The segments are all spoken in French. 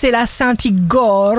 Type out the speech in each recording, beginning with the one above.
c'est la Sainte Igor.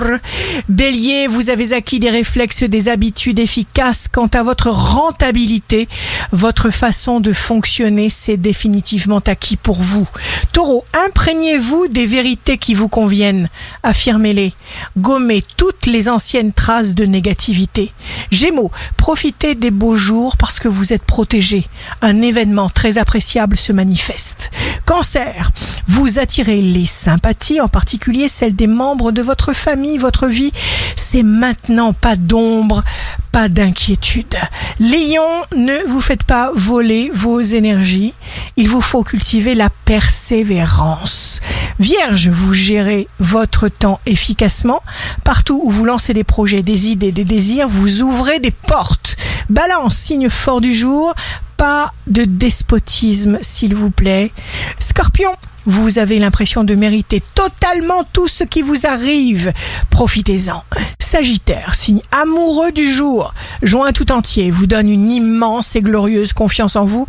Bélier, vous avez acquis des réflexes, des habitudes efficaces quant à votre rentabilité. Votre façon de fonctionner, c'est définitivement acquis pour vous. Taureau, imprégnez-vous des vérités qui vous conviennent. Affirmez-les. Gommez toutes les anciennes traces de négativité. Gémeaux, profitez des beaux jours parce que vous êtes protégé. Un événement très appréciable se manifeste. Cancer, vous attirez les sympathies, en particulier celles des membres de votre famille. Votre vie, c'est maintenant pas d'ombre, pas d'inquiétude. Lion, ne vous faites pas voler vos énergies. Il vous faut cultiver la persévérance. Vierge, vous gérez votre temps efficacement. Partout où vous lancez des projets, des idées, des désirs, vous ouvrez des portes. Balance, signe fort du jour, pas de despotisme, s'il vous plaît. Scorpion, vous avez l'impression de mériter totalement tout ce qui vous arrive. Profitez-en. Sagittaire, signe amoureux du jour, joint tout entier, vous donne une immense et glorieuse confiance en vous,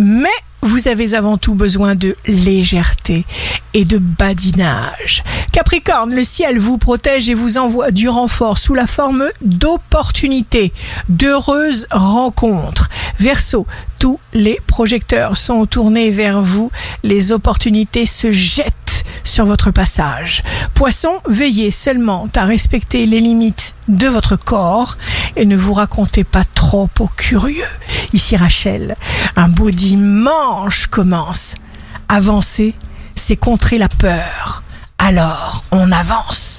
mais vous avez avant tout besoin de légèreté et de badinage. Capricorne, le ciel vous protège et vous envoie du renfort sous la forme d'opportunités, d'heureuses rencontres. Verseau, tous les projecteurs sont tournés vers vous, les opportunités se jettent sur votre passage. Poisson, veillez seulement à respecter les limites de votre corps et ne vous racontez pas trop aux curieux. Ici Rachel, un beau dimanche commence. Avancer, c'est contrer la peur. Alors on avance.